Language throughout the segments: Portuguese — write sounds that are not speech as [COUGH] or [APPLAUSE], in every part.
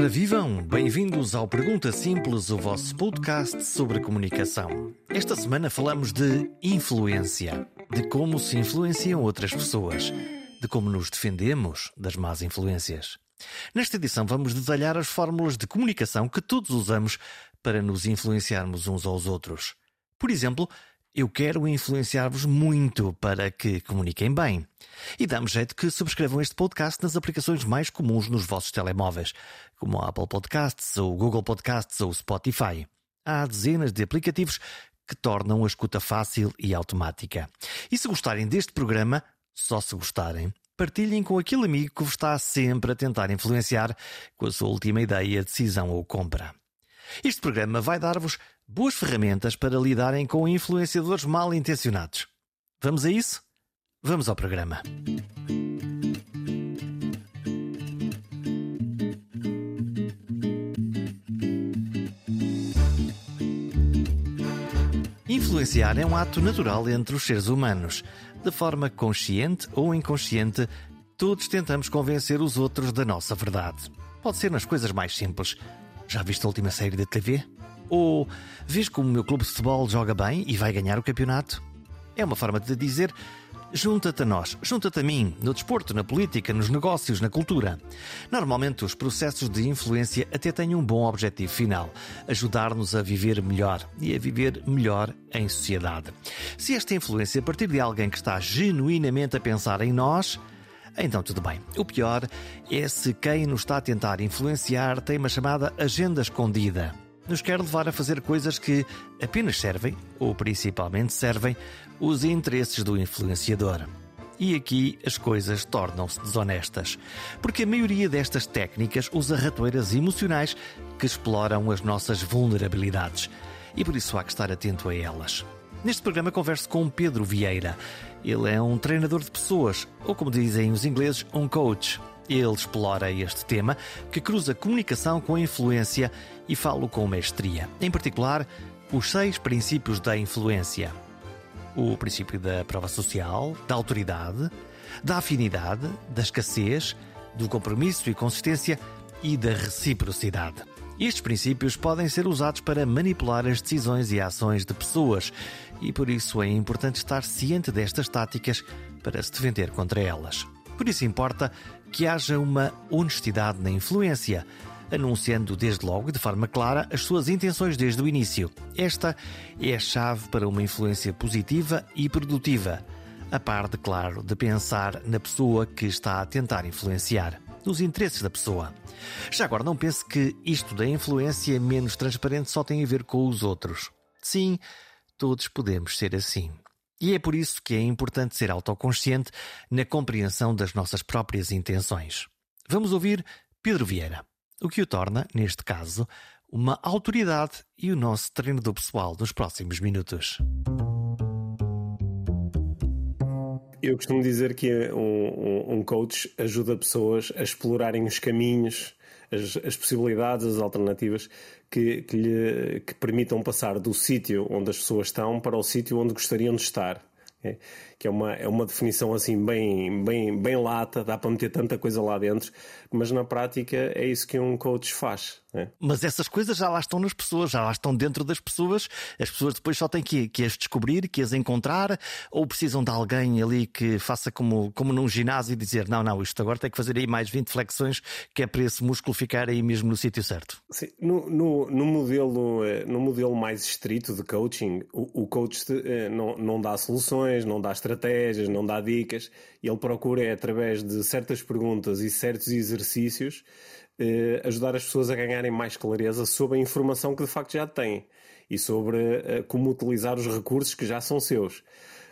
Ora, vivam! Bem-vindos ao Pergunta Simples, o vosso podcast sobre comunicação. Esta semana falamos de influência, de como se influenciam outras pessoas, de como nos defendemos das más influências. Nesta edição, vamos detalhar as fórmulas de comunicação que todos usamos para nos influenciarmos uns aos outros. Por exemplo, eu quero influenciar-vos muito para que comuniquem bem. E damos jeito que subscrevam este podcast nas aplicações mais comuns nos vossos telemóveis, como a Apple Podcasts, ou Google Podcasts ou Spotify. Há dezenas de aplicativos que tornam a escuta fácil e automática. E se gostarem deste programa, só se gostarem, partilhem com aquele amigo que vos está sempre a tentar influenciar com a sua última ideia, decisão ou compra. Este programa vai dar-vos boas ferramentas para lidarem com influenciadores mal intencionados. Vamos a isso? Vamos ao programa. Influenciar é um ato natural entre os seres humanos. De forma consciente ou inconsciente, todos tentamos convencer os outros da nossa verdade. Pode ser nas coisas mais simples. Já viste a última série da TV? Ou vês como o meu clube de futebol joga bem e vai ganhar o campeonato? É uma forma de dizer junta-te a nós, junta-te a mim, no desporto, na política, nos negócios, na cultura. Normalmente os processos de influência até têm um bom objetivo final: ajudar-nos a viver melhor e a viver melhor em sociedade. Se esta influência partir de alguém que está genuinamente a pensar em nós, então tudo bem. O pior é se quem nos está a tentar influenciar tem uma chamada agenda escondida. Nos quer levar a fazer coisas que apenas servem, ou principalmente servem, os interesses do influenciador. E aqui as coisas tornam-se desonestas, porque a maioria destas técnicas usa ratoeiras emocionais que exploram as nossas vulnerabilidades. E por isso há que estar atento a elas. Neste programa converso com Pedro Vieira. Ele é um treinador de pessoas, ou como dizem os ingleses, um coach. Ele explora este tema, que cruza comunicação com influência e fala com mestria. Em particular, os seis princípios da influência: o princípio da prova social, da autoridade, da afinidade, da escassez, do compromisso e consistência e da reciprocidade. Estes princípios podem ser usados para manipular as decisões e ações de pessoas e por isso é importante estar ciente destas táticas para se defender contra elas. Por isso importa que haja uma honestidade na influência, anunciando desde logo de forma clara as suas intenções desde o início. Esta é a chave para uma influência positiva e produtiva, a par de, claro, de pensar na pessoa que está a tentar influenciar nos interesses da pessoa. Já agora, não pense que isto da influência menos transparente só tem a ver com os outros. Sim, todos podemos ser assim. E é por isso que é importante ser autoconsciente na compreensão das nossas próprias intenções. Vamos ouvir Pedro Vieira, o que o torna, neste caso, uma autoridade e o nosso treinador pessoal nos próximos minutos. Eu costumo dizer que um, um coach ajuda pessoas a explorarem os caminhos, as, as possibilidades, as alternativas que, que, lhe, que permitam passar do sítio onde as pessoas estão para o sítio onde gostariam de estar. É, que é uma, é uma definição assim bem, bem, bem lata, dá para meter tanta coisa lá dentro, mas na prática é isso que um coach faz. É. Mas essas coisas já lá estão nas pessoas, já lá estão dentro das pessoas, as pessoas depois só têm que, que as descobrir, que as encontrar, ou precisam de alguém ali que faça como, como num ginásio e dizer: não, não, isto agora tem que fazer aí mais 20 flexões, que é para esse músculo ficar aí mesmo no sítio certo. Sim, no, no, no, modelo, eh, no modelo mais estrito de coaching, o, o coach eh, não, não dá soluções, não dá estratégias, não dá dicas, ele procura, é, através de certas perguntas e certos exercícios, eh, ajudar as pessoas a ganharem mais clareza sobre a informação que de facto já têm e sobre eh, como utilizar os recursos que já são seus.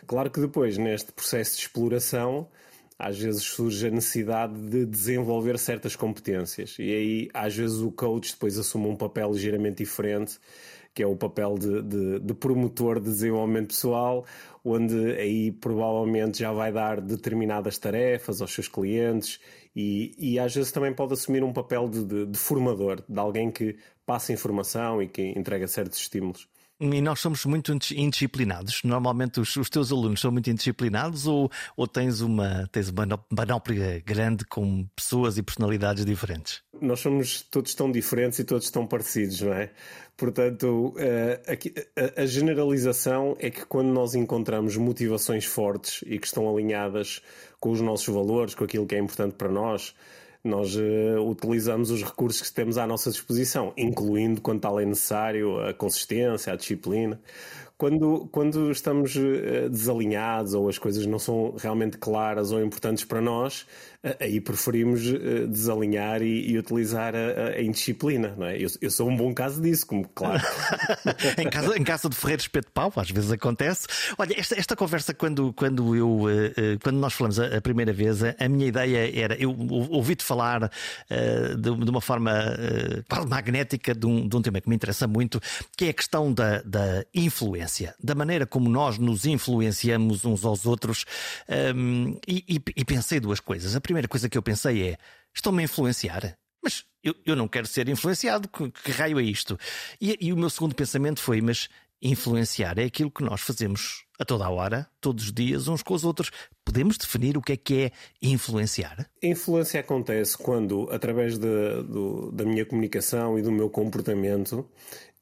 Claro que depois, neste processo de exploração, às vezes surge a necessidade de desenvolver certas competências e aí às vezes o coach depois assume um papel ligeiramente diferente que é o papel de, de, de, promotor de desenvolvimento pessoal, onde aí provavelmente já vai dar determinadas tarefas aos seus clientes e, e às vezes também pode assumir um papel de, de, de formador, de alguém que passa informação e que entrega certos estímulos. E nós somos muito indisciplinados. Normalmente os, os teus alunos são muito indisciplinados ou, ou tens uma tens uma panóplia grande com pessoas e personalidades diferentes? Nós somos todos tão diferentes e todos tão parecidos, não é? Portanto, a, a, a generalização é que quando nós encontramos motivações fortes e que estão alinhadas com os nossos valores, com aquilo que é importante para nós, nós uh, utilizamos os recursos que temos à nossa disposição, incluindo, quando tal é necessário, a consistência, a disciplina. Quando, quando estamos uh, desalinhados ou as coisas não são realmente claras ou importantes para nós, aí preferimos eh, desalinhar e, e utilizar a, a, indisciplina, não é? Eu, eu, sou um bom caso disso, como claro. [LAUGHS] em, casa, em casa de Ferreiro Espeto Pau, às vezes acontece. Olha, esta, esta conversa, quando, quando, eu, eh, eh, quando nós falamos a, primeira vez, a, minha ideia era, eu ouvi-te falar de, uma forma quase magnética de um, de um tema que me interessa muito, que é a questão da, da influência, da maneira como nós nos influenciamos uns aos outros. Um, e, e, e pensei duas coisas. A primeira coisa que eu pensei é: estão-me a influenciar? Mas eu, eu não quero ser influenciado, que, que raio é isto? E, e o meu segundo pensamento foi: mas influenciar é aquilo que nós fazemos a toda a hora, todos os dias, uns com os outros. Podemos definir o que é que é influenciar? Influência acontece quando, através de, do, da minha comunicação e do meu comportamento,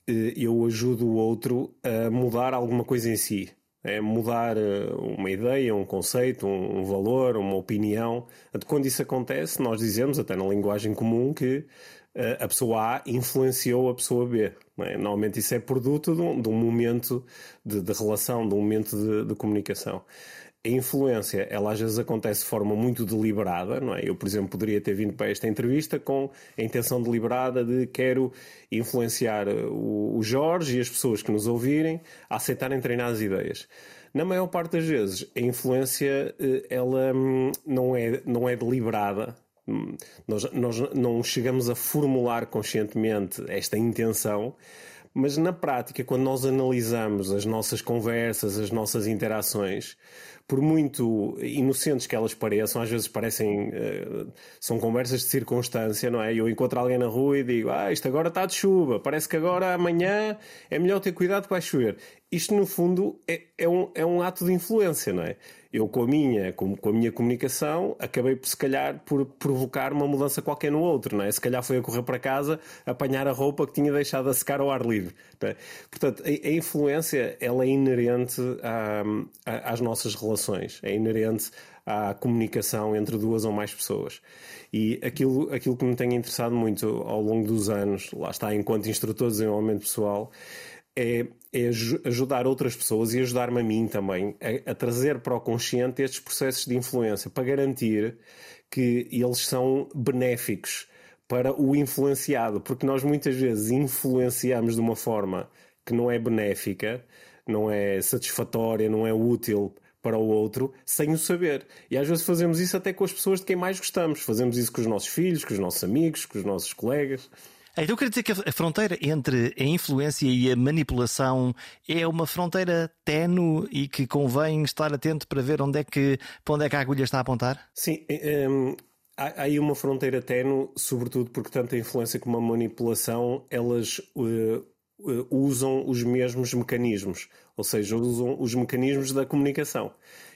eh, eu ajudo o outro a mudar alguma coisa em si é mudar eh, uma ideia, um conceito, um valor, uma opinião. Quando isso acontece, nós dizemos, até na linguagem comum, que eh, a pessoa A influenciou a pessoa B. É? Normalmente isso é produto de um, momento de, relação, de um momento de comunicação a influência, ela às vezes acontece de forma muito deliberada, não é? Eu, por exemplo, poderia ter vindo para esta entrevista com a intenção deliberada de quero influenciar o, Jorge e as pessoas que nos ouvirem a aceitarem treinar as ideias. Na maior parte das vezes, a influência, eh, ela hum, não é, não é deliberada, hum, nós, nós não chegamos a formular conscientemente esta intenção, mas na prática, quando nós analisamos as nossas conversas, as nossas interações, por muito inocentes que elas pareçam, às vezes parecem. Uh, são conversas de circunstância, não é? Eu encontro alguém na rua e digo: Ah, isto agora está de chuva, parece que agora amanhã é melhor ter cuidado que vai chover. Isto, no fundo, é, é, um, é um ato de influência, não é? eu com a minha, com, com, a minha comunicação, acabei por se calhar por provocar uma mudança qualquer no outro, não é? Se calhar foi a correr para casa apanhar a roupa que tinha deixado a secar ao ar livre. Portanto, a, a, influência ela é inerente à, às nossas relações, é inerente à comunicação entre duas ou mais pessoas. E aquilo, aquilo que me tem interessado muito ao longo dos anos, lá está, enquanto instrutor de desenvolvimento pessoal, é, é ajudar outras pessoas e ajudar-me a mim também a, a, trazer para o consciente estes processos de influência para garantir que eles são benéficos para o influenciado, porque nós muitas vezes influenciamos de uma forma que não é benéfica, não é satisfatória, não é útil para o outro sem o saber. E às vezes fazemos isso até com as pessoas de quem mais gostamos. Fazemos isso com os nossos filhos, com os nossos amigos, com os nossos colegas. Então eu quero dizer que a fronteira entre a influência e a manipulação é uma fronteira tenue e que convém estar atento para ver onde é que, para onde é que a agulha está a apontar? Sim, um, há, aí uma fronteira tenue, sobretudo porque tanto a influência como a manipulação, elas uh, uh, usam os mesmos mecanismos, ou seja, usam os mecanismos da comunicação.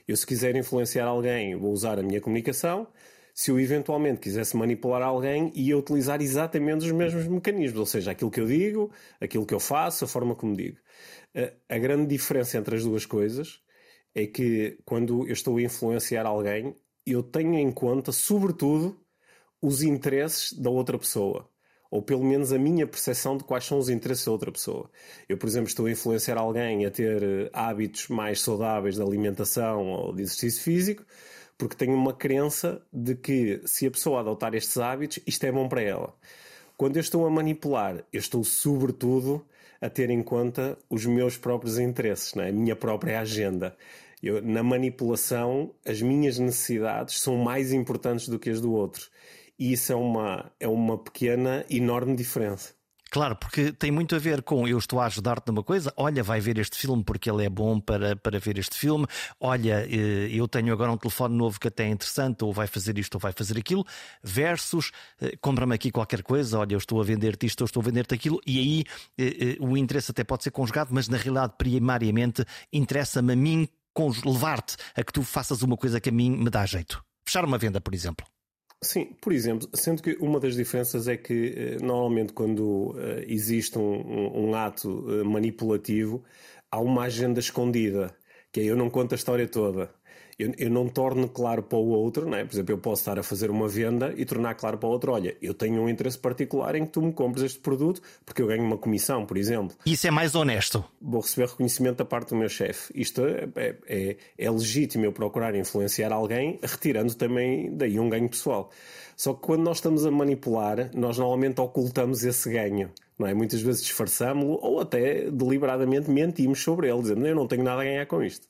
Eu se quiser influenciar alguém, vou usar a minha comunicação, se eu eventualmente quisesse manipular alguém, ia utilizar exatamente os mesmos mecanismos, ou seja, aquilo que eu digo, aquilo que eu faço, a forma como digo. A grande diferença entre as duas coisas é que quando eu estou a influenciar alguém, eu tenho em conta, sobretudo, os interesses da outra pessoa. Ou pelo menos a minha percepção de quais são os interesses da outra pessoa. Eu, por exemplo, estou a influenciar alguém a ter eh, hábitos mais saudáveis de alimentação ou de exercício físico, porque tenho uma crença de que se a pessoa adotar estes hábitos, isto é bom para ela. Quando eu estou a manipular, eu estou sobretudo a ter em conta os meus próprios interesses, é? a minha própria agenda. Eu, na manipulação, as minhas necessidades são mais importantes do que as do outro. E isso é uma, é uma pequena, enorme diferença. Claro, porque tem muito a ver com eu estou a ajudar-te numa coisa, olha, vai ver este filme porque ele é bom para, para ver este filme, olha, eh, eu tenho agora um telefone novo que até é interessante, ou vai fazer isto ou vai fazer aquilo, versus eh, compra-me aqui qualquer coisa, olha, eu estou a vender-te isto ou estou a vender-te aquilo, e aí eh, o interesse até pode ser conjugado, mas na realidade, primariamente, interessa-me a mim levar-te a que tu faças uma coisa que a mim me dá jeito. Fechar uma venda, por exemplo. Sim, por exemplo, sendo que uma das diferenças é que eh, normalmente quando eh, existe um, um, ato eh, manipulativo há uma agenda escondida, que é eu não conto a história toda eu, eu não torno claro para o outro, não é? por exemplo, eu posso estar a fazer uma venda e tornar claro para o outro: olha, eu tenho um interesse particular em que tu me compres este produto porque eu ganho uma comissão, por exemplo. Isso é mais honesto. Vou receber reconhecimento da parte do meu chefe. Isto é, é, é, é legítimo eu procurar influenciar alguém, retirando também daí um ganho pessoal. Só que quando nós estamos a manipular, nós normalmente ocultamos esse ganho. Não é? Muitas vezes disfarçamos-lo ou até deliberadamente mentimos sobre ele, dizendo eu não tenho nada a ganhar com isto.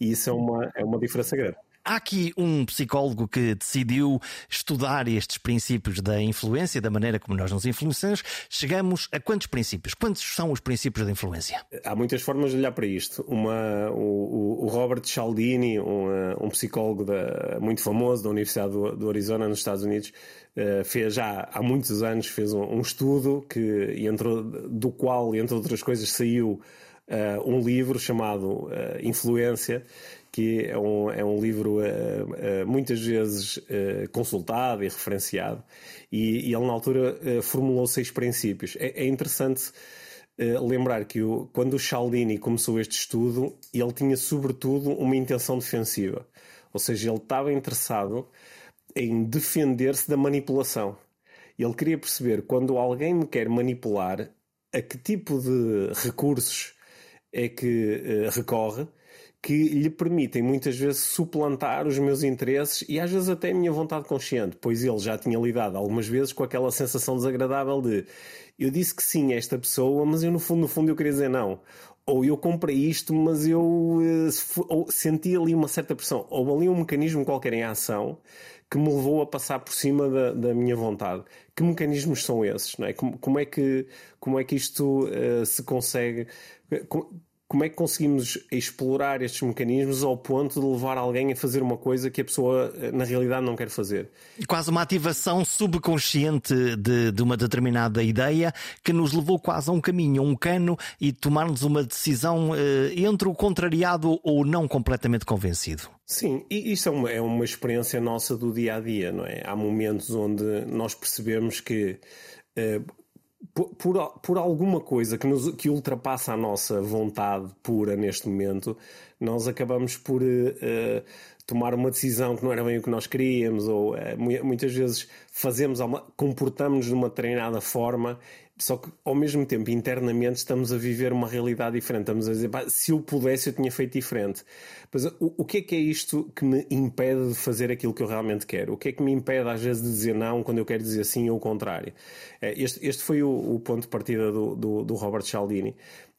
E isso é uma, é uma diferença grande. Há aqui um psicólogo que decidiu estudar estes princípios da influência, da maneira como nós nos influenciamos. Chegamos a quantos princípios? Quantos são os princípios da influência? Há muitas formas de olhar para isto. Uma, o, o Robert Cialdini, um, um psicólogo da, muito famoso da Universidade do, do Arizona, nos Estados Unidos, Uh, fez já há muitos anos fez um, um, estudo que entrou do qual entre outras coisas saiu uh, um livro chamado uh, Influência, que é um, é um livro uh, muitas vezes consultado e referenciado, e, e ele na altura formulou seis princípios. É, é interessante lembrar que o, quando o Cialdini começou este estudo, ele tinha sobretudo uma intenção defensiva, ou seja, ele estava interessado em defender-se da manipulação. Ele queria perceber quando alguém me quer manipular, a que tipo de recursos é que uh, recorre que lhe permitem muitas vezes suplantar os meus interesses e às vezes até a minha vontade consciente, pois ele já tinha lidado algumas vezes com aquela sensação desagradável de eu disse que sim a esta pessoa, mas eu no fundo, no fundo eu queria dizer não. Ou eu comprei isto, mas eu uh, senti ali uma certa pressão. Ou ali um mecanismo qualquer em ação que me levou a passar por cima da, da minha vontade. Que mecanismos são esses? Não é? como, como, é, que, como é que isto uh, se consegue é que conseguimos explorar estes mecanismos ao ponto de levar alguém a fazer uma coisa que a pessoa eh, na realidade não quer fazer? Quase uma ativação subconsciente de, de uma determinada ideia que nos levou quase a um caminho, a um cano e tomarmos uma decisão eh, entre o contrariado ou não completamente convencido. Sim, e isto é uma, é uma experiência nossa do dia a dia, não é? Há momentos onde nós percebemos que. Eh, por, por, alguma coisa que, nos, que ultrapassa a nossa vontade pura neste momento, nós acabamos por uh, tomar uma decisão que não era bem o que nós queríamos, ou uh, muitas vezes fazemos, comportamos-nos de uma treinada forma só que ao mesmo tempo, internamente, estamos a viver uma realidade diferente. Estamos a dizer, se eu pudesse, eu tinha feito diferente. Mas o, o que é que é isto que me impede de fazer aquilo que eu realmente quero? O que é que me impede, às vezes, de dizer não quando eu quero dizer sim ou o contrário? É, este, este foi o, o ponto de partida do, do, do Robert Cialdini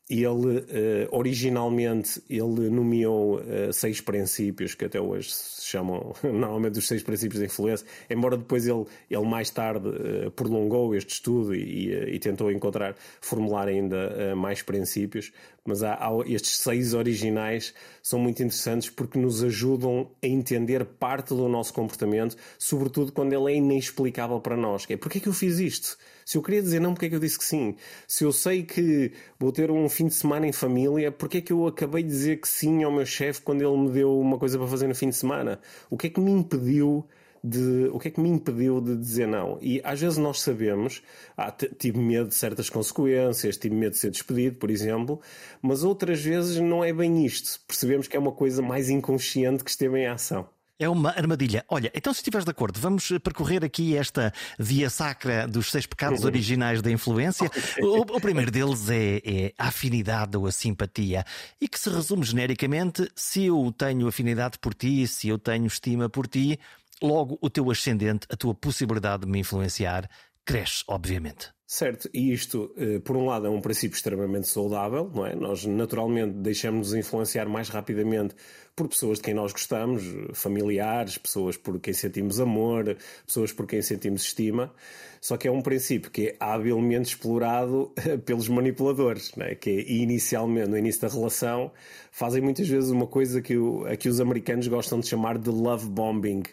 ele uh, originalmente ele nomeou uh, seis princípios que até hoje se chamam [LAUGHS] normalmente os seis princípios de influência, embora depois ele, ele mais tarde uh, prolongou este estudo e, e, tentou encontrar, formular ainda mais princípios, mas há, há, estes seis originais são muito interessantes porque nos ajudam a entender parte do nosso comportamento, sobretudo quando ele é inexplicável para nós, que é porque é que eu fiz isto? Se eu queria dizer não, porque é que eu disse que sim? Se eu sei que vou ter um fim de semana em família, porque é que eu acabei de dizer que sim ao meu chefe quando ele me deu uma coisa para fazer no fim de semana? O que é que me impediu de o que é que me impediu de dizer não? E às vezes nós sabemos, ah, tive medo de certas consequências, tive medo de ser despedido, por exemplo, mas outras vezes não é bem isto. Percebemos que é uma coisa mais inconsciente que esteve em ação. É uma armadilha. Olha, então se estiveres de acordo, vamos percorrer aqui esta via sacra dos seis pecados originais da influência. O, o primeiro deles é, é, a afinidade ou a simpatia e que se resume genericamente: se eu tenho afinidade por ti, se eu tenho estima por ti, logo o teu ascendente, a tua possibilidade de me influenciar, cresce, obviamente. Certo, e isto, eh, por um lado, é um princípio extremamente saudável, não é? Nós naturalmente deixamos-nos influenciar mais rapidamente por pessoas de quem nós gostamos, familiares, pessoas por quem sentimos amor, pessoas por quem sentimos estima. Só que é um princípio que é habilmente explorado pelos manipuladores, é? que é, inicialmente, no início da relação, fazem muitas vezes uma coisa que, o, que os americanos gostam de chamar de love bombing,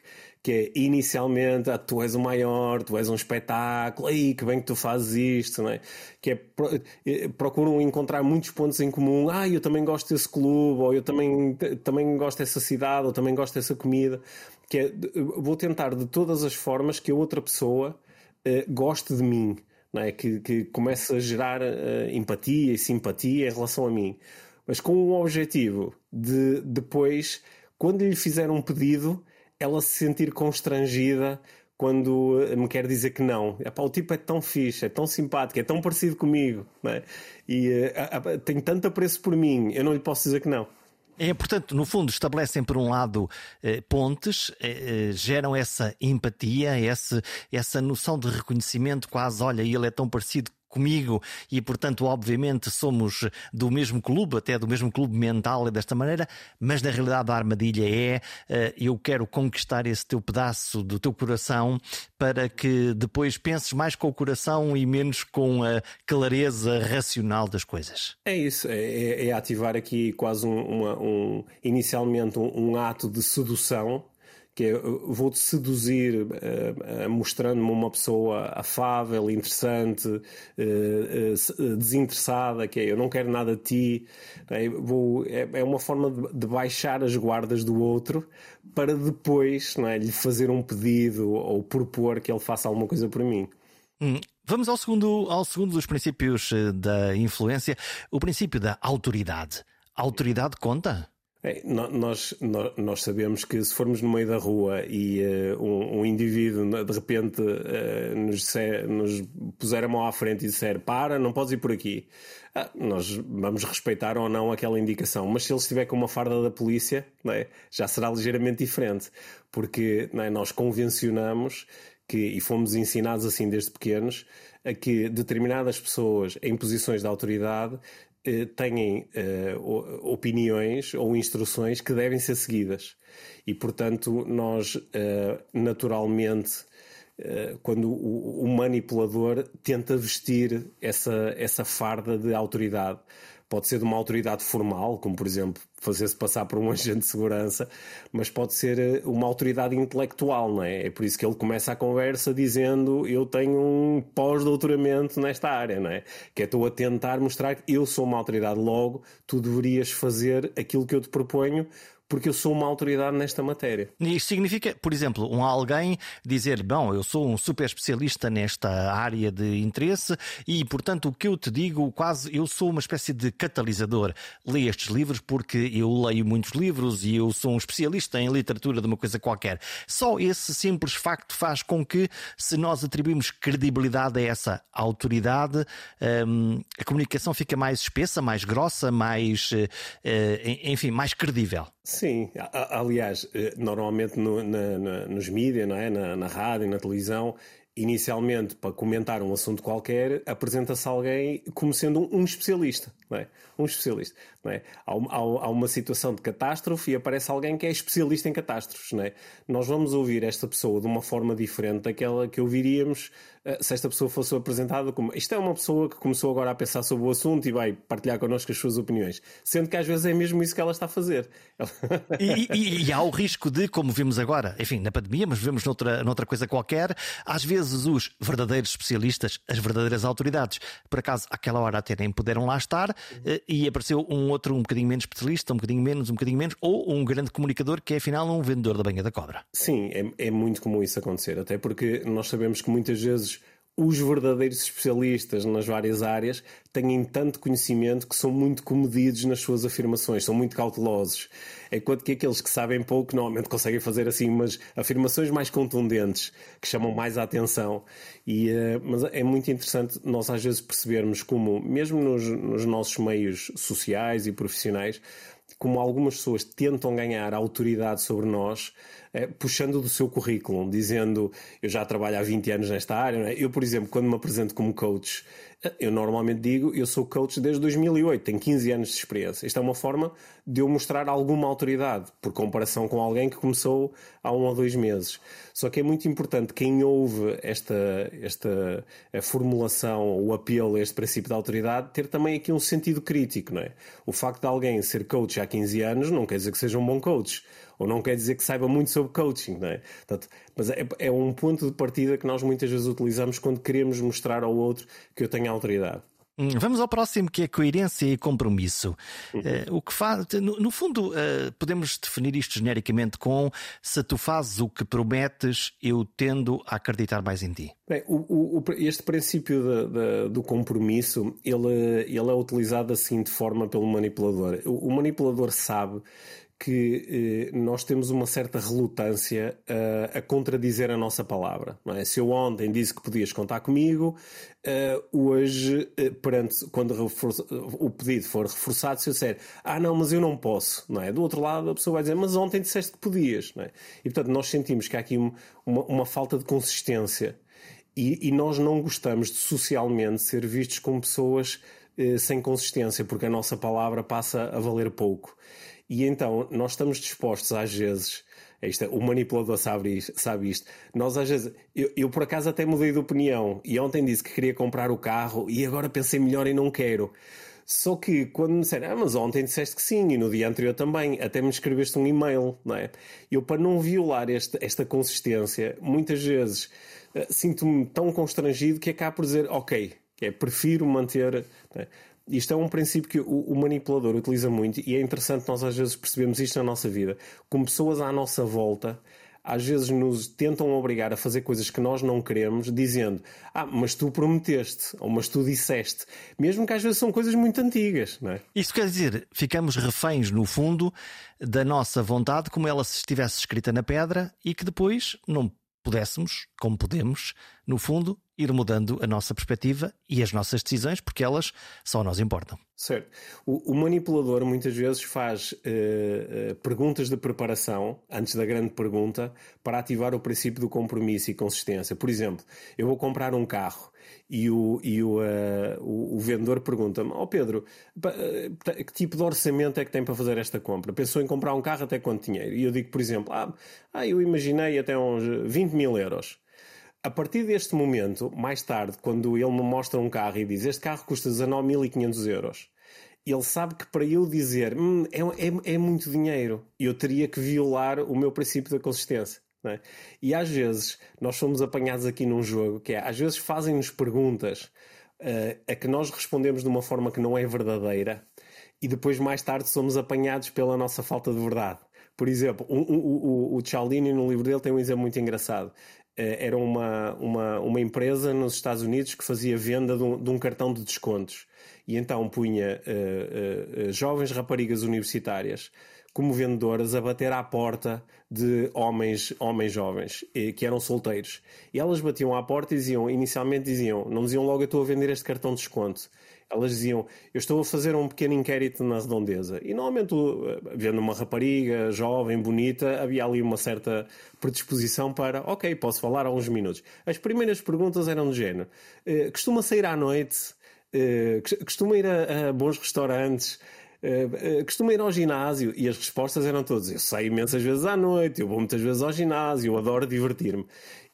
que é inicialmente ah, tu és o maior, tu és um espetáculo, aí que bem que tu fazes isto, não é? Que é eh, procuram encontrar muitos pontos em comum. Ah, eu também gosto desse clube, ou eu também, também gosto dessa cidade, ou também gosto dessa comida. Que é, vou tentar de todas as formas que a outra pessoa uh, goste de mim, não é? Que, que comece a gerar uh, empatia e simpatia em relação a mim. Mas com o objetivo de depois, quando lhe fizer um pedido, ela se sentir constrangida quando me quer dizer que não. Epá, o tipo é tão fixe, é tão simpático, é tão parecido comigo, é? e uh, tem tanto apreço por mim, eu não lhe posso dizer que não. É, portanto, no fundo, estabelecem por um lado eh, pontes, eh, eh, geram essa empatia, essa, essa noção de reconhecimento, quase, olha, ele é tão parecido comigo e, portanto, obviamente somos do mesmo clube, até do mesmo clube mental, é desta maneira, mas na realidade a armadilha é uh, eu quero conquistar esse teu pedaço do teu coração para que depois penses mais com o coração e menos com a clareza racional das coisas. É isso, é, é, é ativar aqui quase um, uma, um inicialmente um, um ato de sedução que é vou-te seduzir uh, mostrando-me uma pessoa afável, interessante, uh, desinteressada, que é eu não quero nada de ti. É, vou, é, é, uma forma de, de, baixar as guardas do outro para depois é, lhe fazer um pedido ou propor que ele faça alguma coisa por mim. Hum. Vamos ao segundo, ao segundo dos princípios da influência, o princípio da autoridade. A autoridade conta? É, nós, nós, sabemos que se formos no meio da rua e uh, um, um, indivíduo de repente uh, nos, disser, nos puser a mão à frente e disser para, não podes ir por aqui, ah, nós vamos respeitar ou não aquela indicação. Mas se ele estiver com uma farda da polícia, é? já será ligeiramente diferente, porque é? nós convencionamos que, e fomos ensinados assim desde pequenos, a que determinadas pessoas em posições de autoridade têm eh, opiniões ou instruções que devem ser seguidas. E, portanto, nós eh, naturalmente quando o, manipulador tenta vestir essa, essa farda de autoridade. Pode ser de uma autoridade formal, como por exemplo fazer-se passar por um [LAUGHS] agente de segurança, mas pode ser eh, uma autoridade intelectual, não é? É por isso que ele começa a conversa dizendo eu tenho um pós-doutoramento nesta área, não é? Que é estou a tentar mostrar que eu sou uma autoridade, logo tu deverias fazer aquilo que eu te proponho porque eu sou uma autoridade nesta matéria. Isto significa, por exemplo, um alguém dizer: Bom, eu sou um super especialista nesta área de interesse e, portanto, o que eu te digo, quase eu sou uma espécie de catalisador. Leio estes livros porque eu leio muitos livros e eu sou um especialista em literatura de uma coisa qualquer. Só esse simples facto faz com que, se nós atribuímos credibilidade a essa autoridade, hum, a comunicação fica mais espessa, mais grossa, mais, eh, enfim, mais credível. Sim, aliás, eh, normalmente no, na, na, nos mídias, é? na, na rádio, na televisão, inicialmente, para comentar um assunto qualquer, apresenta-se alguém como sendo um, especialista, não é? Um especialista, não é? Há, há, há, uma situação de catástrofe e aparece alguém que é especialista em catástrofes, não é? Nós vamos ouvir esta pessoa de uma forma diferente daquela que ouviríamos se esta pessoa fosse apresentada como isto é uma pessoa que começou agora a pensar sobre o assunto e vai partilhar connosco as suas opiniões, sendo que às vezes é mesmo isso que ela está a fazer. E, e, e há o risco de, como vimos agora, enfim, na pandemia, mas vemos noutra, noutra coisa qualquer, às vezes os verdadeiros especialistas, as verdadeiras autoridades, por acaso, àquela hora até nem puderam lá estar eh, e apareceu um outro um bocadinho menos especialista, um bocadinho menos, um bocadinho menos, ou um grande comunicador que é afinal um vendedor da banha da cobra. Sim, é, é muito comum isso acontecer, até porque nós sabemos que muitas vezes os verdadeiros especialistas nas várias áreas têm tanto conhecimento que são muito comedidos nas suas afirmações, são muito cautelosos. Enquanto que aqueles que sabem pouco normalmente conseguem fazer assim umas afirmações mais contundentes, que chamam mais a atenção. E, uh, mas é muito interessante nós às vezes percebermos como, mesmo nos, nos nossos meios sociais e profissionais, como algumas pessoas tentam ganhar autoridade sobre nós, eh, puxando do seu currículo, dizendo eu já trabalho há 20 anos nesta área. É? Eu, por exemplo, quando me apresento como coach, eu normalmente digo, eu sou coach desde 2008, tenho 15 anos de experiência. Isto é uma forma de eu mostrar alguma autoridade, por comparação com alguém que começou há um ou dois meses. Só que é muito importante quem ouve esta, esta formulação, o apelo a este princípio de autoridade, ter também aqui um sentido crítico, não é? O facto de alguém ser coach há 15 anos não quer dizer que seja um bom coach ou não quer dizer que saiba muito sobre coaching, não é? Portanto, mas é, é um ponto de partida que nós muitas vezes utilizamos quando queremos mostrar ao outro que eu tenho autoridade. Hum, vamos ao próximo, que é coerência e compromisso. Uhum. Uh, o que faz, no, no fundo, uh, podemos definir isto genericamente com se tu fazes o que prometes, eu tendo a acreditar mais em ti. Bem, o, o, este princípio do compromisso ele, ele é utilizado assim de forma pelo manipulador. O, o manipulador sabe que eh, nós temos uma certa relutância uh, a contradizer a nossa palavra. É? Se eu ontem disse que podias contar comigo, uh, hoje, uh, perante, quando o pedido for reforçado, se eu disser, ah não, mas eu não posso, não é? Do outro lado, a pessoa vai dizer, mas ontem disseste que podias, não é? E portanto, nós sentimos que há aqui uma, uma falta de consistência e, e, nós não gostamos de socialmente ser vistos como pessoas sem consistência, porque a nossa palavra passa a valer pouco. E então nós estamos dispostos, às vezes, isto, o manipulador sabe sabe isto. Nós às vezes, eu, eu, por acaso até mudei de opinião e ontem disse que queria comprar o carro e agora pensei melhor e não quero. Só que quando me disseram, ah, mas ontem disseste que sim e no dia anterior também, até me escreveste um e-mail, não é? Eu, para não violar este, esta consistência, muitas vezes uh, sinto-me tão constrangido que acabo por dizer, ok, é, prefiro manter. É? Isto é um princípio que o, o, manipulador utiliza muito e é interessante nós às vezes percebemos isto na nossa vida. Como pessoas à nossa volta às vezes nos tentam obrigar a fazer coisas que nós não queremos, dizendo: Ah, mas tu prometeste, ou mas tu disseste, mesmo que às vezes são coisas muito antigas, não é? Isso quer dizer, ficamos reféns, no fundo, da nossa vontade, como ela se estivesse escrita na pedra e que depois não pudéssemos, como podemos, no fundo, ir mudando a nossa perspectiva e as nossas decisões, porque elas só nós importam. Certo. O, o manipulador muitas vezes faz uh, uh, perguntas de preparação antes da grande pergunta para ativar o princípio do compromisso e consistência. Por exemplo, eu vou comprar um carro e o, e o, uh, o, o, vendedor pergunta-me: Ó oh Pedro, que tipo de orçamento é que tem para fazer esta compra? Pensou em comprar um carro até quanto dinheiro? E eu digo, por exemplo, ah, ah eu imaginei até uns 20 mil euros. A partir deste momento, mais tarde, quando ele me mostra um carro e diz este carro custa 19.500 euros, ele sabe que para eu dizer hum, é, é, é, muito dinheiro, eu teria que violar o meu princípio da consistência. É? E às vezes nós somos apanhados aqui num jogo que é, às vezes fazem-nos perguntas uh, a que nós respondemos de uma forma que não é verdadeira e depois mais tarde somos apanhados pela nossa falta de verdade. Por exemplo, o, o, o, o Cialdini no livro dele tem um exemplo muito engraçado. Eh, era uma, uma, uma empresa nos Estados Unidos que fazia venda de um, de um cartão de descontos. E então punha uh, uh, jovens raparigas universitárias como vendedoras a bater à porta de homens, homens jovens que eram solteiros. E elas batiam à porta e diziam, inicialmente diziam, não diziam logo eu estou a vender este cartão de desconto elas diziam: Eu estou a fazer um pequeno inquérito na redondeza. E normalmente, vendo uma rapariga jovem, bonita, havia ali uma certa predisposição para: Ok, posso falar há uns minutos. As primeiras perguntas eram do género: eh, Costuma sair à noite? Eh, costuma ir a, a bons restaurantes? Uh, ir ao ginásio e as respostas eram todas: eu saio imensas vezes à noite, eu vou muitas vezes ao ginásio, eu adoro divertir-me.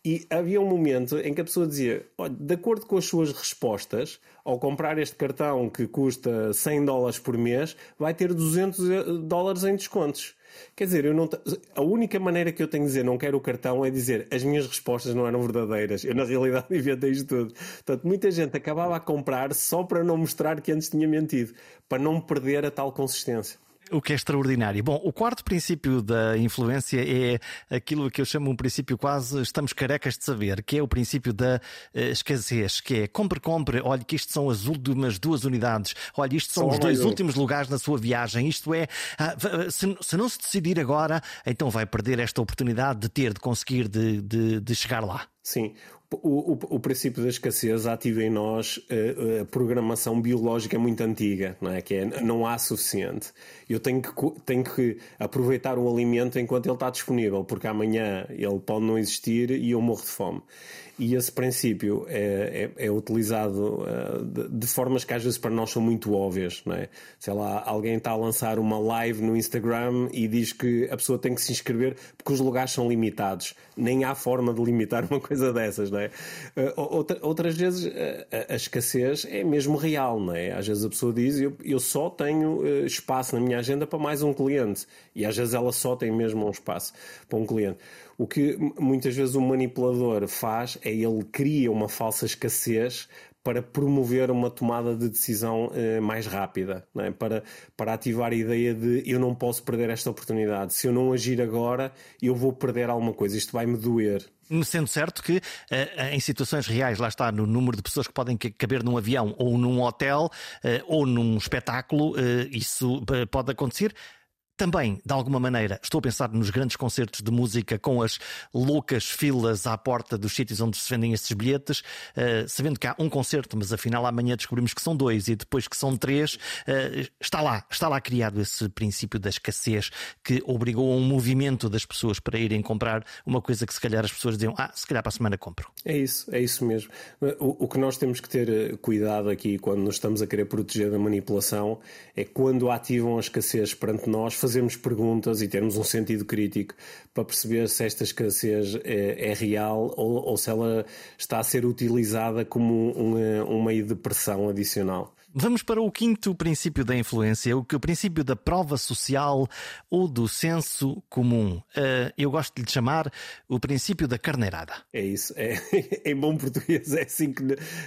E havia um momento em que a pessoa dizia: olha, de acordo com as suas respostas, ao comprar este cartão que custa 100 dólares por mês, vai ter 200 eh, dólares em descontos. Quer dizer, eu não a única maneira que eu tenho de dizer não quero o cartão é dizer as minhas respostas não eram verdadeiras. Eu, na realidade, [LAUGHS] inventei isto tudo. Portanto, muita gente acabava a comprar só para não mostrar que antes tinha mentido, para não perder a tal consistência. O que é extraordinário. Bom, o quarto princípio da influência é aquilo que eu chamo um princípio quase estamos carecas de saber, que é o princípio da uh, escassez, que é compre, compre, olhe que isto são as últimas duas unidades, olhe isto são os dois últimos lugares na sua viagem, isto é, uh, se, se, não se decidir agora, então vai perder esta oportunidade de ter, de conseguir, de, de, de chegar lá. Sim, O, o, o, princípio da escassez ativa em nós a, eh, a, programação biológica muito antiga, não é? Que é não há suficiente. Eu tenho que, tenho que aproveitar o alimento enquanto ele está disponível, porque amanhã ele pode não existir e eu morro de fome. E esse princípio é, é, é utilizado uh, de, de, formas que às vezes para nós são muito óbvias, não é? Sei lá, alguém está a lançar uma live no Instagram e diz que a pessoa tem que se inscrever porque os lugares são limitados. Nem há forma de limitar [LAUGHS] uma coisa dessas, não é? Uh, outra, outras vezes uh, a, a, escassez é mesmo real, não é? Às vezes a pessoa diz eu, eu só tenho espaço na minha agenda para mais um cliente e às vezes ela só tem mesmo um espaço para um cliente. O que muitas vezes o manipulador faz é ele cria uma falsa escassez para promover uma tomada de decisão eh, mais rápida, é? para, para ativar a ideia de eu não posso perder esta oportunidade. Se eu não agir agora, eu vou perder alguma coisa. Isto vai-me doer. Sendo certo que eh, em situações reais, lá está, no número de pessoas que podem caber num avião ou num hotel eh, ou num espetáculo, isso pode acontecer. Também, de alguma maneira, estou a pensar nos grandes concertos de música com as loucas filas à porta dos sítios onde se vendem esses bilhetes, uh, sabendo que há um concerto, mas afinal amanhã descobrimos que são dois e depois que são três. Uh, está lá, está lá criado esse princípio da escassez que obrigou a um movimento das pessoas para irem comprar uma coisa que se calhar as pessoas diziam, ah, se calhar para a semana compro. É isso, é isso mesmo. O, o que nós temos que ter eh, cuidado aqui quando nos estamos a querer proteger da manipulação é quando ativam a escassez perante nós fazermos perguntas e termos um sentido crítico para perceber se esta escassez é, é real ou, ou, se ela está a ser utilizada como um, um meio de pressão adicional. Vamos para o quinto princípio da influência, o que o princípio da prova social ou do senso comum. Uh, eu gosto de lhe chamar o princípio da carneirada. É isso. É, [LAUGHS] em bom português é assim que,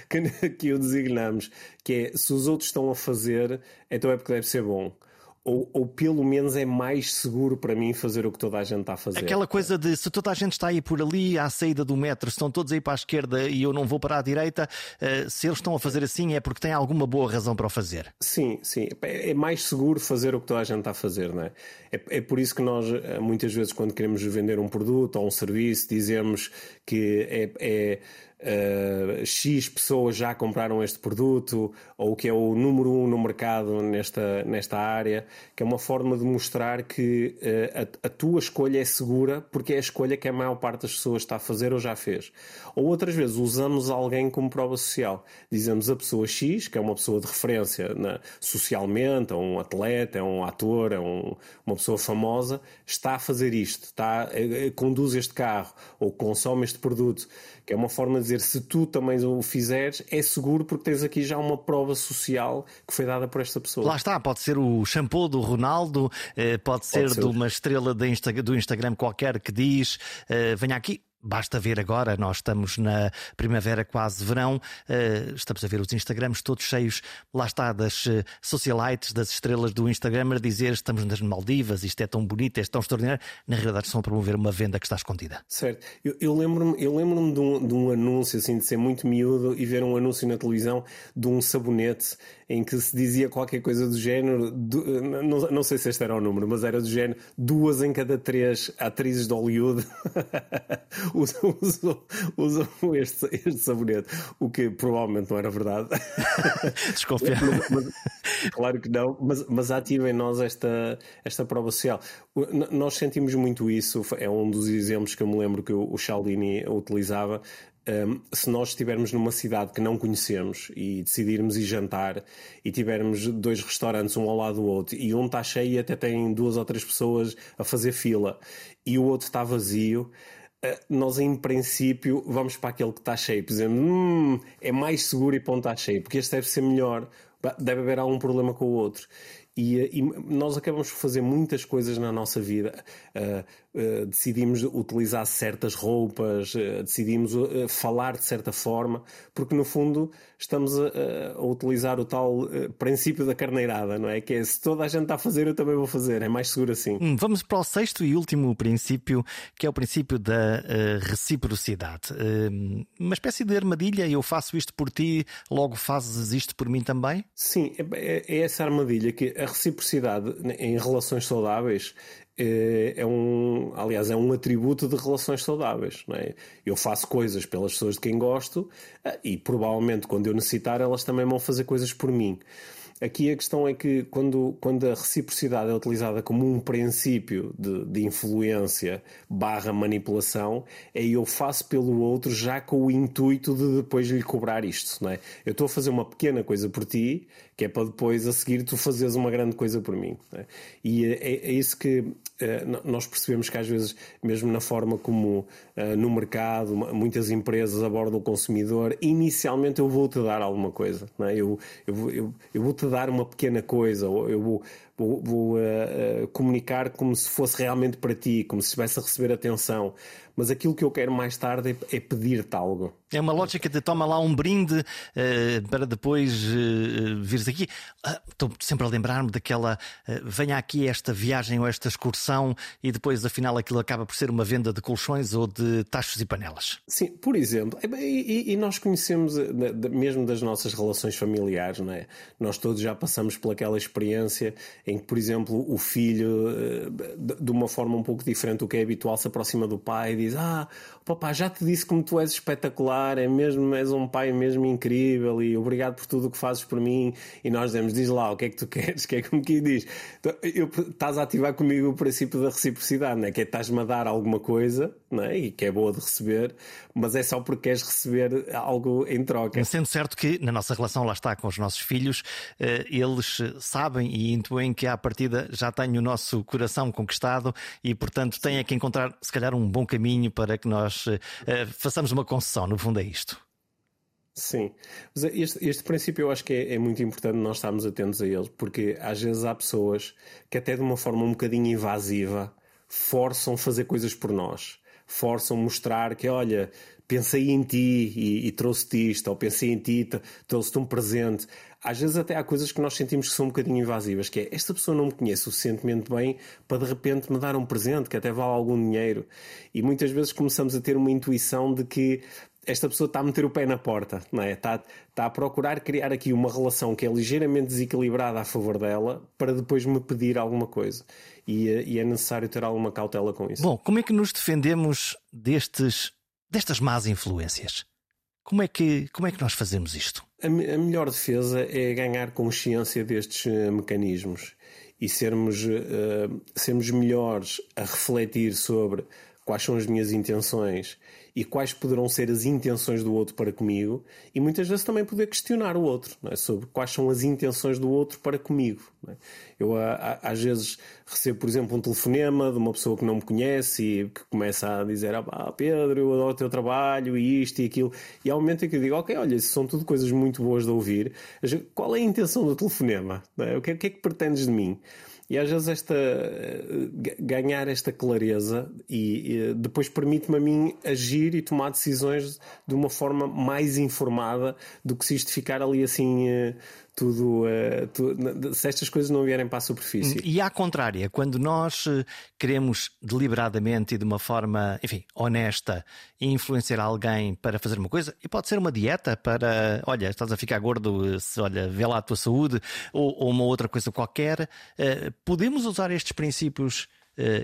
que, que o designamos. Que é, se os outros estão a fazer, então é porque deve ser bom ou, ou pelo menos é mais seguro para mim fazer o que toda a gente está a fazer. Aquela coisa de se toda a gente está aí por ali à saída do metro, estão todos aí para a esquerda e eu não vou para a direita, uh, se eles estão a fazer assim é porque têm alguma boa razão para o fazer. Sim, sim. É, é mais seguro fazer o que toda a gente está a fazer, não é? É, é por isso que nós, eh, muitas vezes, quando queremos vender um produto ou um serviço, dizemos que é, é uh, X pessoas já compraram este produto, ou que é o número um no mercado nesta, nesta área, que é uma forma de mostrar que uh, a, a, tua escolha é segura porque é a escolha que a maior parte das pessoas está a fazer ou já fez. Ou outras vezes usamos alguém como prova social. Dizemos a pessoa X, que é uma pessoa de referência socialmente, é um atleta, é um ator, é um, uma pessoa famosa, está a fazer isto, está, uh, conduz este carro ou consome este produto que é uma forma de dizer se tu também o fizeres, é seguro porque tens aqui já uma prova social que foi dada por esta pessoa. Lá está, pode ser o shampoo do Ronaldo, eh, pode ser, pode ser. de uma estrela do Instagram qualquer que diz: eh, venha aqui, Basta ver agora, nós estamos na primavera, quase verão, uh, estamos a ver os Instagrams todos cheios, lá está, das uh, socialites, das estrelas do Instagram, a dizer estamos nas Maldivas, isto é tão bonito, é tão extraordinário. Na realidade, estão a promover uma venda que está escondida. Certo. Eu, eu lembro-me eu lembro de, um, de um anúncio, assim, de ser muito miúdo e ver um anúncio na televisão de um sabonete em que se dizia qualquer coisa do género, do, não, não sei se este era o número, mas era do género duas em cada três atrizes de Hollywood [LAUGHS] usam, usam, usam este, este sabonete, o que provavelmente não era verdade. [LAUGHS] Desconfiar. claro que não, mas, mas ativa em nós esta, esta prova social. Nós sentimos muito isso, é um dos exemplos que eu me lembro que o Cialdini utilizava. Um, se nós estivermos numa cidade que não conhecemos e decidirmos ir jantar e tivermos dois restaurantes um ao lado do outro e um está cheio e até tem duas ou três pessoas a fazer fila e o outro está vazio, eh, nós em princípio vamos para aquele que está cheio, dizendo hum, é mais seguro e ponto está cheio, porque este deve ser melhor, deve haver algum problema com o outro. E, eh, e, nós acabamos por fazer muitas coisas na nossa vida. Uh, uh, decidimos utilizar certas roupas, uh, decidimos falar de certa forma, porque no fundo estamos a, a utilizar o tal princípio da carneirada, não é? Que é se toda a gente está a fazer, eu também vou fazer. É mais seguro assim. Hum, vamos para o sexto e último princípio, que é o princípio da reciprocidade. uma espécie de armadilha, eu faço isto por ti, logo fazes isto por mim também? Sim, é, é, é essa armadilha que a reciprocidade em relações saudáveis eh, é um, aliás, é um atributo de relações saudáveis. É? Eu faço coisas pelas pessoas de quem gosto eh, e provavelmente quando eu necessitar elas também vão fazer coisas por mim. Aqui a questão é que quando, quando a reciprocidade é utilizada como um princípio de, de influência barra manipulação, é eu faço pelo outro já com o intuito de depois lhe cobrar isto. Não é? Eu estou a fazer uma pequena coisa por ti, que é para depois a seguir tu fazeres uma grande coisa por mim. É? E é, é, é, isso que é, nós percebemos que às vezes, mesmo na forma como é, no mercado muitas empresas abordam o consumidor, inicialmente eu vou-te dar alguma coisa. É? Eu, eu, eu, eu vou-te dar uma pequena coisa, ou eu vou, vou, vou uh, uh, comunicar como se fosse realmente para ti, como se estivesse a receber atenção mas aquilo que eu quero mais tarde é, é pedir-te algo. É uma lógica de toma lá um brinde uh, para depois vires aqui. Uh, estou sempre a lembrar-me daquela venha aqui esta viagem ou esta excursão e depois afinal aquilo acaba por ser uma venda de colchões ou de tachos e panelas. Sim, por exemplo. E, e, e nós conhecemos mesmo das nossas relações familiares, não é? Nós todos já passamos por aquela experiência em que, por exemplo, o filho, de uma forma um pouco diferente do que é habitual, se aproxima do pai diz: Ah, papá, já te disse como tu és espetacular, é mesmo, és um pai mesmo incrível e obrigado por tudo o que fazes por mim. E nós dizemos: Diz lá, o que é que tu [LAUGHS] queres? Que é como que diz? Então, estás a ativar comigo o princípio da reciprocidade, não é? Que é estás-me a dar alguma coisa, não é? E que é boa de receber, mas é só porque queres receber algo em troca. Sendo certo que na nossa relação lá está com os nossos filhos, eh, eles sabem e intuem que à partida já têm o nosso coração conquistado e, portanto, têm que encontrar, se calhar, um bom caminho caminho para que nós uh, façamos uma concessão. No fundo, é isto. Sim, mas este, este princípio eu acho que é, é, muito importante nós estarmos atentos a ele, porque às vezes há pessoas que, até de uma forma um bocadinho invasiva, forçam fazer coisas por nós, forçam mostrar que, olha, pensei em ti e, e trouxe-te isto, ou pensei em ti e trouxe-te um presente às vezes até há coisas que nós sentimos que são um bocadinho invasivas, que é esta pessoa não me conhece suficientemente bem para de repente me dar um presente que até vale algum dinheiro. E muitas vezes começamos a ter uma intuição de que esta pessoa está a meter o pé na porta, não é? Está, está a procurar criar aqui uma relação que é ligeiramente desequilibrada a favor dela para depois me pedir alguma coisa. E, e é necessário ter alguma cautela com isso. Bom, como é que nos defendemos destes, destas más influências? Como é que, como é que nós fazemos isto? A, a melhor defesa é ganhar consciência destes uh, mecanismos e sermos, uh, sermos melhores a refletir sobre quais são as minhas intenções e quais poderão ser as intenções do outro para comigo, e muitas vezes também poder questionar o outro é? sobre quais são as intenções do outro para comigo. É? Eu às vezes recebo, por exemplo, um telefonema de uma pessoa que não me conhece e que começa a dizer: Ah, Pedro, eu adoro o teu trabalho e isto e aquilo, e há um momento em que eu digo: Ok, olha, isso são tudo coisas muito boas de ouvir, qual é a intenção do telefonema? É? O que é, o que é que pretendes de mim? E às vezes esta eh, ganhar esta clareza e, e depois permite-me a mim agir e tomar decisões de uma forma mais informada do que se isto ficar ali assim eh, tudo, uh, se estas coisas não vierem para a superfície. E à contrária, quando nós eh, queremos deliberadamente e de uma forma, enfim, honesta, influenciar alguém para fazer uma coisa, e pode ser uma dieta para, olha, estás a ficar gordo, se, olha, vê lá a tua saúde, ou, ou uma outra coisa qualquer, uh, podemos usar estes princípios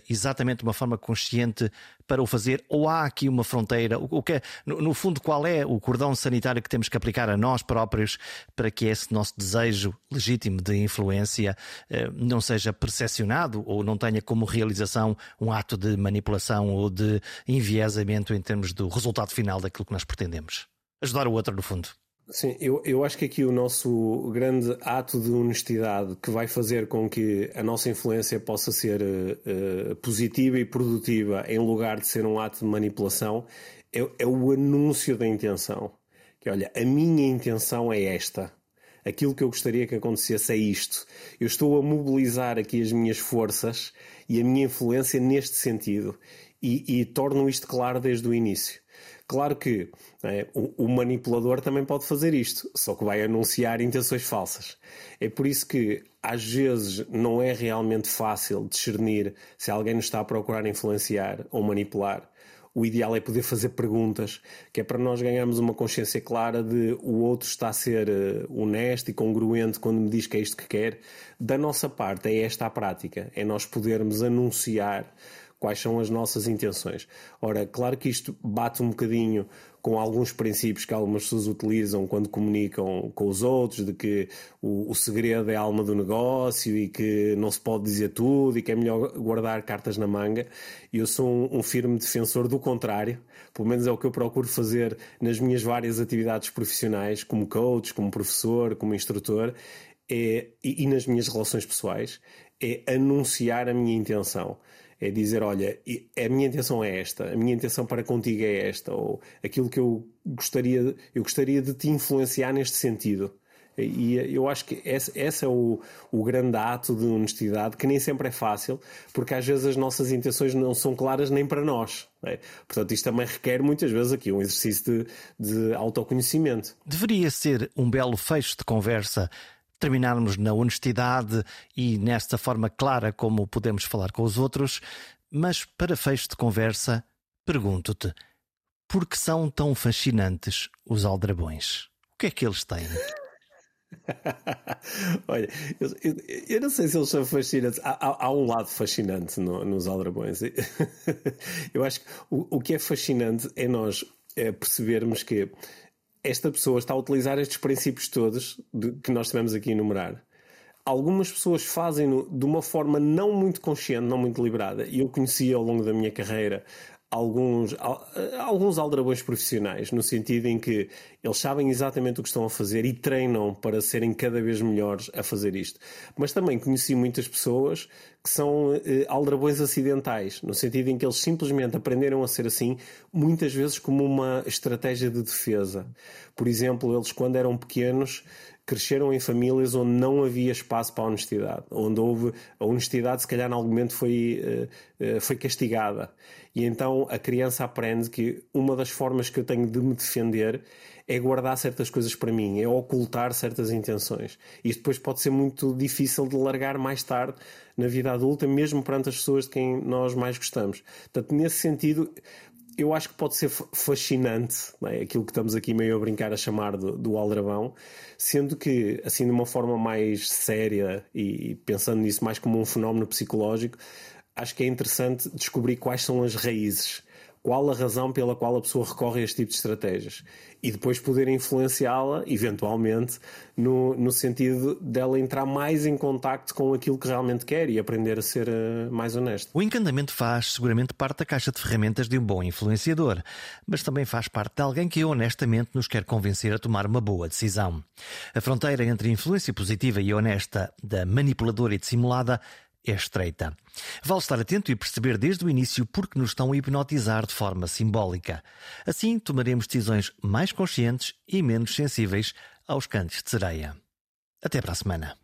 exatamente de uma forma consciente para o fazer? Ou há aqui uma fronteira? O, que é, no, fundo, qual é o cordão sanitário que temos que aplicar a nós próprios para que esse nosso desejo legítimo de influência uh, não seja percepcionado ou não tenha como realização um ato de manipulação ou de enviesamento em termos do resultado final daquilo que nós pretendemos? Ajudar o outro, no fundo. Sim, eu, eu acho que aqui o nosso grande ato de honestidade que vai fazer com que a nossa influência possa ser uh, positiva e produtiva em lugar de ser um ato de manipulação é, é o anúncio da intenção. Que olha, a minha intenção é esta. Aquilo que eu gostaria que acontecesse é isto. Eu estou a mobilizar aqui as minhas forças e a minha influência neste sentido. E, e torno isto claro desde o início. Claro que é, o, o, manipulador também pode fazer isto, só que vai anunciar intenções falsas. É por isso que às vezes não é realmente fácil discernir se alguém nos está a procurar influenciar ou manipular, o ideal é poder fazer perguntas, que é para nós ganharmos uma consciência clara de o outro está a ser eh, honesto e congruente quando me diz que é isto que quer. Da nossa parte, é esta a prática, é nós podermos anunciar quais são as nossas intenções. Ora, claro que isto bate um bocadinho com alguns princípios que algumas pessoas utilizam quando comunicam com os outros, de que o, o, segredo é a alma do negócio e que não se pode dizer tudo e que é melhor guardar cartas na manga. Eu sou um, um firme defensor do contrário, pelo menos é o que eu procuro fazer nas minhas várias atividades profissionais, como coach, como professor, como instrutor, é, e, e nas minhas relações pessoais, é anunciar a minha intenção é dizer, olha, a minha intenção é esta, a minha intenção para contigo é esta, ou aquilo que eu gostaria, eu gostaria de te influenciar neste sentido. E eu acho que esse, esse é o, o grande ato de honestidade, que nem sempre é fácil, porque às vezes as nossas intenções não são claras nem para nós. É? Portanto, isto também requer muitas vezes aqui um exercício de, de autoconhecimento. Deveria ser um belo fecho de conversa terminarmos na honestidade e nesta forma clara como podemos falar com os outros, mas para fecho de conversa, pergunto-te: por que são tão fascinantes os aldrabões? O que é que eles têm? [LAUGHS] Olha, eu, eu, eu, não sei se eles são fascinantes. Há, há, há um lado fascinante no, nos aldrabões. [LAUGHS] eu acho que o, o que é fascinante é nós é percebermos que esta pessoa está a utilizar estes princípios todos de, que nós tivemos aqui a enumerar. Algumas pessoas fazem-no de uma forma não muito consciente, não muito deliberada. Eu conheci ao longo da minha carreira alguns, alguns aldrabões profissionais, no sentido em que eles sabem exatamente o que estão a fazer e treinam para serem cada vez melhores a fazer isto. Mas também conheci muitas pessoas que são eh, aldrabões acidentais, no sentido em que eles simplesmente aprenderam a ser assim, muitas vezes como uma estratégia de defesa. Por exemplo, eles quando eram pequenos cresceram em famílias onde não havia espaço para a honestidade, onde houve a honestidade, se calhar, em algum momento foi, eh, eh, foi castigada. E então a criança aprende que uma das formas que eu tenho de me defender é guardar certas coisas para mim, é ocultar certas intenções. Isto depois pode ser muito difícil de largar mais tarde na vida adulta, mesmo perante as pessoas de quem nós mais gostamos. Portanto, nesse sentido, eu acho que pode ser fascinante, é? aquilo que estamos aqui meio a brincar a chamar do, do aldrabão, sendo que, assim, de uma forma mais séria e pensando nisso mais como um fenómeno psicológico, acho que é interessante descobrir quais são as raízes qual a razão pela qual a pessoa recorre a este tipo de estratégias e depois poder influenciá-la, eventualmente, no, no sentido dela entrar mais em contacto com aquilo que realmente quer e aprender a ser uh, mais honesto. O encantamento faz seguramente parte da caixa de ferramentas de um bom influenciador, mas também faz parte de alguém que honestamente nos quer convencer a tomar uma boa decisão. A fronteira entre influência positiva e honesta, da manipuladora e dissimulada, é estreita. Vale estar atento e perceber desde o início porque nos estão a hipnotizar de forma simbólica. Assim, tomaremos decisões mais conscientes e menos sensíveis aos cantos de sereia. Até para a semana.